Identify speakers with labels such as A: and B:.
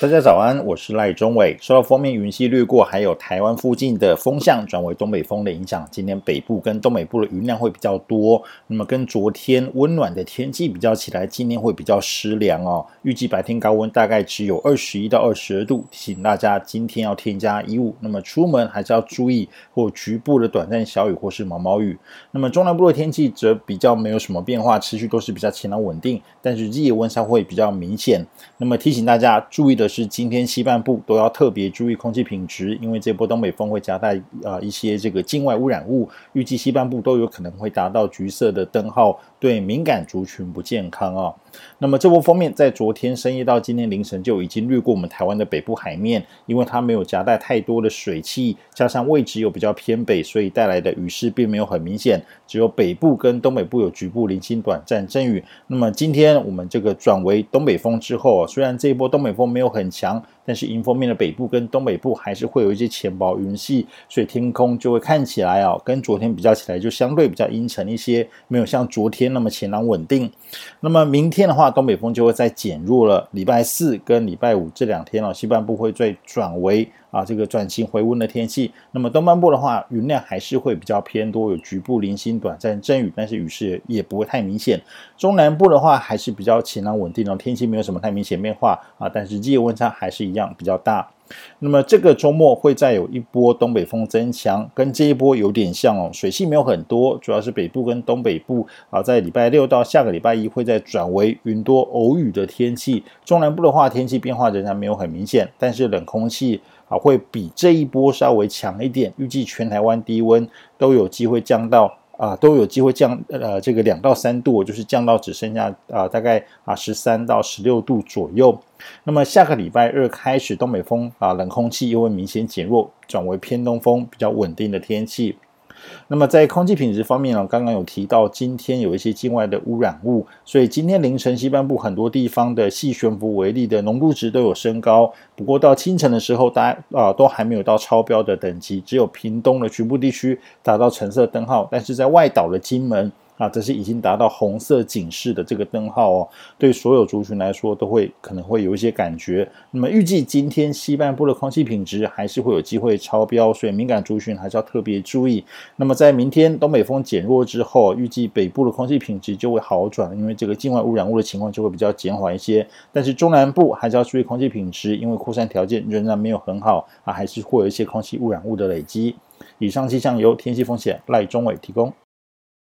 A: 大家早安，我是赖中伟。受到封面云系掠过，还有台湾附近的风向转为东北风的影响，今天北部跟东北部的云量会比较多。那么跟昨天温暖的天气比较起来，今天会比较湿凉哦。预计白天高温大概只有二十一到二十二度，提醒大家今天要添加衣物。那么出门还是要注意或局部的短暂小雨或是毛毛雨。那么中南部的天气则比较没有什么变化，持续都是比较晴朗稳定，但是日夜温差会比较明显。那么提醒大家注意的。是今天西半部都要特别注意空气品质，因为这波东北风会夹带啊一些这个境外污染物，预计西半部都有可能会达到橘色的灯号，对敏感族群不健康啊。那么这波锋面在昨天深夜到今天凌晨就已经掠过我们台湾的北部海面，因为它没有夹带太多的水汽，加上位置又比较偏北，所以带来的雨势并没有很明显，只有北部跟东北部有局部零星短暂阵雨。那么今天我们这个转为东北风之后，虽然这一波东北风没有很强。但是迎风面的北部跟东北部还是会有一些浅薄云系，所以天空就会看起来啊，跟昨天比较起来就相对比较阴沉一些，没有像昨天那么晴朗稳定。那么明天的话，东北风就会再减弱了。礼拜四跟礼拜五这两天哦，西半部会再转为。啊，这个转晴回温的天气，那么东半部的话，云量还是会比较偏多，有局部零星短暂阵雨，但是雨势也不会太明显。中南部的话，还是比较晴朗稳定的，天气没有什么太明显变化啊，但是日夜温差还是一样量比较大。那么这个周末会再有一波东北风增强，跟这一波有点像哦，水汽没有很多，主要是北部跟东北部啊，在礼拜六到下个礼拜一会再转为云多偶雨的天气。中南部的话，天气变化仍然没有很明显，但是冷空气啊会比这一波稍微强一点，预计全台湾低温都有机会降到。啊，都有机会降，呃，这个两到三度，就是降到只剩下啊，大概啊十三到十六度左右。那么下个礼拜二开始，东北风啊，冷空气又会明显减弱，转为偏东风，比较稳定的天气。那么在空气品质方面呢，刚刚有提到今天有一些境外的污染物，所以今天凌晨西半部很多地方的细悬浮微粒的浓度值都有升高。不过到清晨的时候，大家啊都还没有到超标的等级，只有屏东的局部地区达到橙色灯号，但是在外岛的金门。啊，这是已经达到红色警示的这个灯号哦，对所有族群来说都会可能会有一些感觉。那么预计今天西半部的空气品质还是会有机会超标，所以敏感族群还是要特别注意。那么在明天东北风减弱之后，预计北部的空气品质就会好转，因为这个境外污染物的情况就会比较减缓一些。但是中南部还是要注意空气品质，因为扩散条件仍然没有很好啊，还是会有一些空气污染物的累积。以上气象由天气风险赖中伟提供。